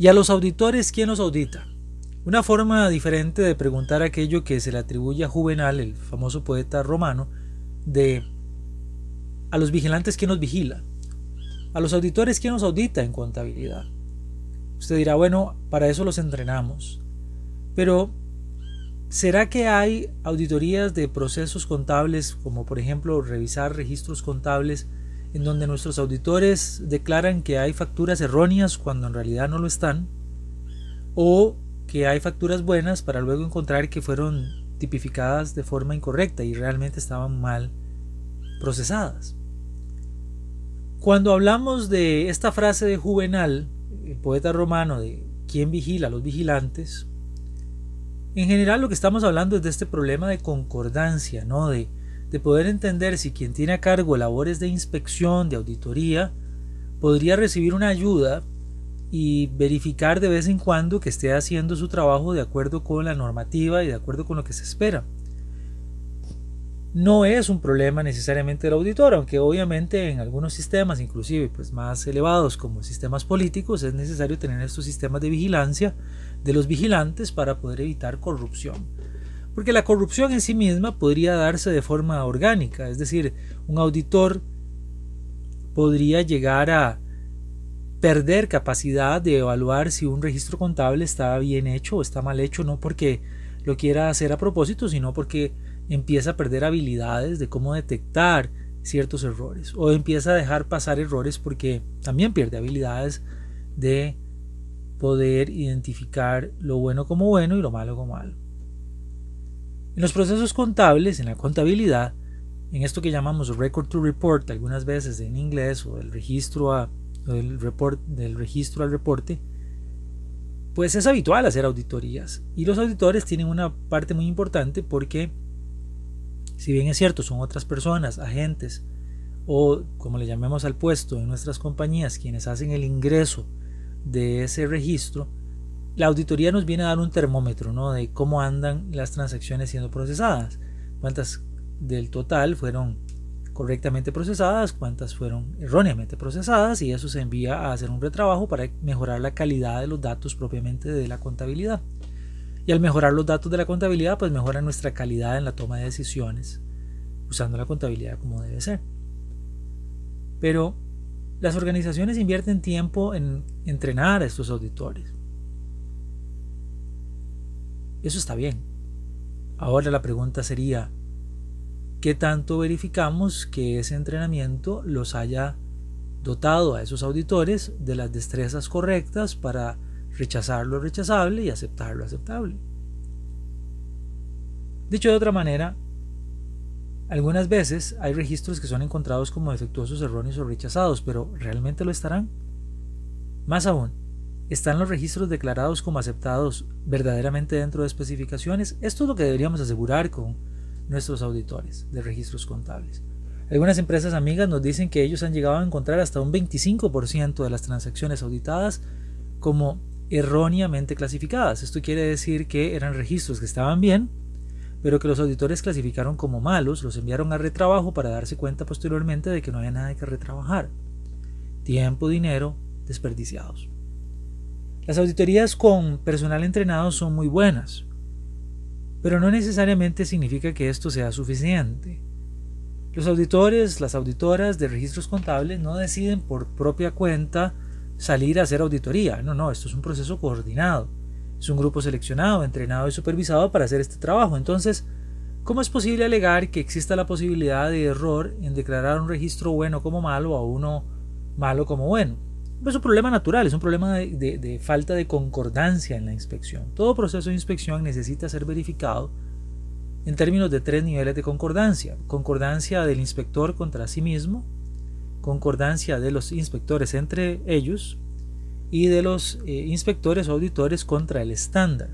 ¿Y a los auditores quién los audita? Una forma diferente de preguntar aquello que se le atribuye a Juvenal, el famoso poeta romano, de a los vigilantes quién nos vigila, a los auditores quién nos audita en contabilidad. Usted dirá, bueno, para eso los entrenamos. Pero, ¿será que hay auditorías de procesos contables, como por ejemplo revisar registros contables, en donde nuestros auditores declaran que hay facturas erróneas cuando en realidad no lo están, o que hay facturas buenas para luego encontrar que fueron tipificadas de forma incorrecta y realmente estaban mal procesadas. Cuando hablamos de esta frase de Juvenal, el poeta romano de quién vigila a los vigilantes, en general lo que estamos hablando es de este problema de concordancia, ¿no? De de poder entender si quien tiene a cargo labores de inspección, de auditoría, podría recibir una ayuda y verificar de vez en cuando que esté haciendo su trabajo de acuerdo con la normativa y de acuerdo con lo que se espera. No es un problema necesariamente del auditor, aunque obviamente en algunos sistemas, inclusive pues más elevados como sistemas políticos, es necesario tener estos sistemas de vigilancia de los vigilantes para poder evitar corrupción. Porque la corrupción en sí misma podría darse de forma orgánica, es decir, un auditor podría llegar a perder capacidad de evaluar si un registro contable está bien hecho o está mal hecho, no porque lo quiera hacer a propósito, sino porque empieza a perder habilidades de cómo detectar ciertos errores o empieza a dejar pasar errores porque también pierde habilidades de poder identificar lo bueno como bueno y lo malo como malo. En los procesos contables, en la contabilidad, en esto que llamamos record to report, algunas veces en inglés, o el registro, report, del registro al reporte, pues es habitual hacer auditorías. Y los auditores tienen una parte muy importante porque, si bien es cierto, son otras personas, agentes, o como le llamemos al puesto en nuestras compañías, quienes hacen el ingreso de ese registro, la auditoría nos viene a dar un termómetro ¿no? de cómo andan las transacciones siendo procesadas, cuántas del total fueron correctamente procesadas, cuántas fueron erróneamente procesadas y eso se envía a hacer un retrabajo para mejorar la calidad de los datos propiamente de la contabilidad. Y al mejorar los datos de la contabilidad, pues mejora nuestra calidad en la toma de decisiones, usando la contabilidad como debe ser. Pero las organizaciones invierten tiempo en entrenar a estos auditores. Eso está bien. Ahora la pregunta sería, ¿qué tanto verificamos que ese entrenamiento los haya dotado a esos auditores de las destrezas correctas para rechazar lo rechazable y aceptar lo aceptable? Dicho de otra manera, algunas veces hay registros que son encontrados como defectuosos, erróneos o rechazados, pero ¿realmente lo estarán? Más aún, ¿Están los registros declarados como aceptados verdaderamente dentro de especificaciones? Esto es lo que deberíamos asegurar con nuestros auditores de registros contables. Algunas empresas amigas nos dicen que ellos han llegado a encontrar hasta un 25% de las transacciones auditadas como erróneamente clasificadas. Esto quiere decir que eran registros que estaban bien, pero que los auditores clasificaron como malos, los enviaron a retrabajo para darse cuenta posteriormente de que no había nada que retrabajar. Tiempo, dinero desperdiciados. Las auditorías con personal entrenado son muy buenas, pero no necesariamente significa que esto sea suficiente. Los auditores, las auditoras de registros contables no deciden por propia cuenta salir a hacer auditoría. No, no, esto es un proceso coordinado. Es un grupo seleccionado, entrenado y supervisado para hacer este trabajo. Entonces, ¿cómo es posible alegar que exista la posibilidad de error en declarar un registro bueno como malo a uno malo como bueno? Es un problema natural, es un problema de, falta de concordancia en la inspección. Todo proceso de inspección necesita ser verificado en términos de tres niveles de concordancia. Concordancia del inspector contra sí mismo, concordancia de los inspectores entre ellos y de los eh, inspectores o auditores contra el estándar.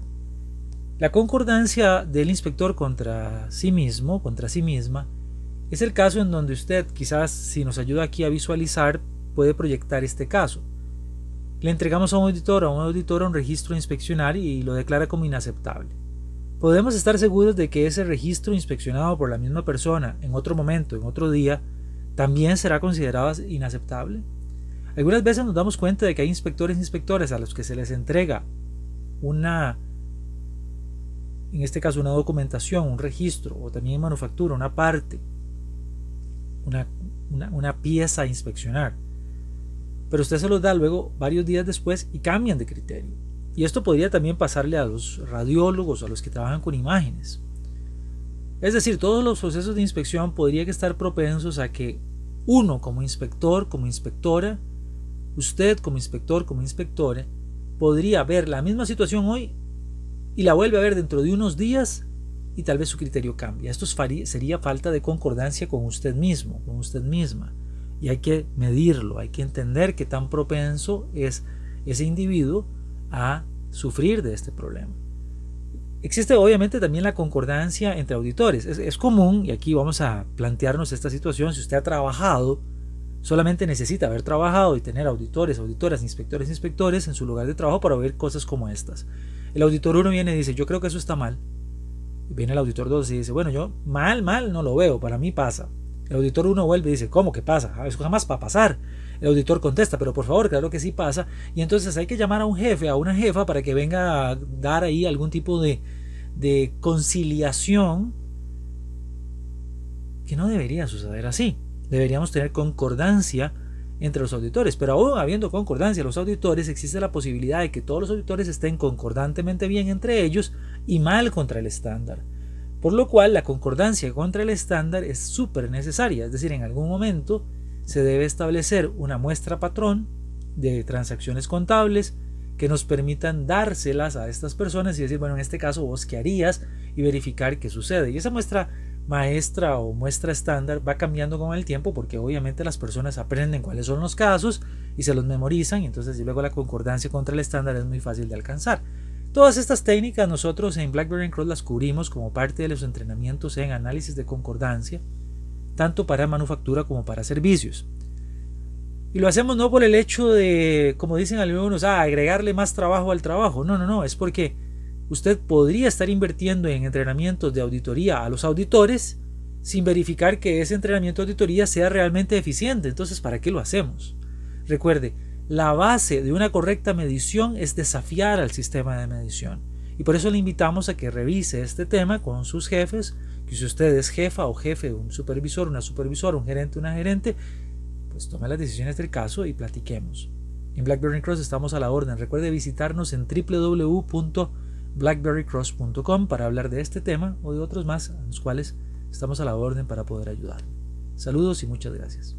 La concordancia del inspector contra sí mismo, contra sí misma, es el caso en donde usted, quizás si nos ayuda aquí a visualizar, puede proyectar este caso. Le entregamos a un auditor a un auditor un registro inspeccional y lo declara como inaceptable. Podemos estar seguros de que ese registro inspeccionado por la misma persona en otro momento, en otro día, también será considerado inaceptable. Algunas veces nos damos cuenta de que hay inspectores e inspectores a los que se les entrega una, en este caso una documentación, un registro o también manufactura, una parte, una, una pieza a inspeccionar. Pero usted se los da luego varios días después y cambian de criterio. Y esto podría también pasarle a los radiólogos a los que trabajan con imágenes. Es decir, todos los procesos de inspección podrían estar propensos a que uno como inspector, como inspectora, usted como inspector, como inspectora, podría ver la misma situación hoy y la vuelve a ver dentro de unos días y tal vez su criterio cambie. Esto sería falta de concordancia con usted mismo, con usted misma. Y hay que medirlo, hay que entender qué tan propenso es ese individuo a sufrir de este problema. Existe obviamente también la concordancia entre auditores. Es, común, y aquí vamos a plantearnos esta situación, si usted ha trabajado, solamente necesita haber trabajado y tener auditores, auditoras, inspectores, inspectores en su lugar de trabajo para oír cosas como estas. El auditor 1 viene y dice, yo creo que eso está mal. viene el auditor 2 y dice, bueno, yo mal, mal no lo veo, para mí pasa. El auditor 1 vuelve y dice, ¿cómo que pasa? Ah, eso jamás va a pasar. El auditor contesta, pero por favor, claro que sí pasa. Y entonces hay que llamar a un jefe, a una jefa, para que venga a dar ahí algún tipo de, de conciliación que no debería suceder así. Deberíamos tener concordancia entre los auditores, pero aún habiendo concordancia los auditores, existe la posibilidad de que todos los auditores estén concordantemente bien entre ellos y mal contra el estándar. Por lo cual la concordancia contra el estándar es súper necesaria, es decir, en algún momento se debe establecer una muestra patrón de transacciones contables que nos permitan dárselas a estas personas y decir, bueno, en este caso vos qué harías y verificar qué sucede. Y esa muestra maestra o muestra estándar va cambiando con el tiempo porque obviamente las personas aprenden cuáles son los casos y se los memorizan y entonces luego la concordancia contra el estándar es muy fácil de alcanzar. Todas estas técnicas nosotros en BlackBerry Cross las cubrimos como parte de los entrenamientos en análisis de concordancia tanto para manufactura como para servicios. Y lo hacemos no por el hecho de, como dicen algunos, ah, agregarle más trabajo al trabajo. No, no, no, es porque usted podría estar invirtiendo en entrenamientos de auditoría a los auditores sin verificar que ese entrenamiento de auditoría sea realmente eficiente. Entonces, ¿para qué lo hacemos? Recuerde, la base de una correcta medición es desafiar al sistema de medición. Y por eso le invitamos a que revise este tema con sus jefes que si usted es jefa o jefe, un supervisor, una supervisora, un gerente, una gerente, pues tome las decisiones del caso y platiquemos. En BlackBerry Cross estamos a la orden. Recuerde visitarnos en www.blackberrycross.com para hablar de este tema o de otros más a los cuales estamos a la orden para poder ayudar. Saludos y muchas gracias.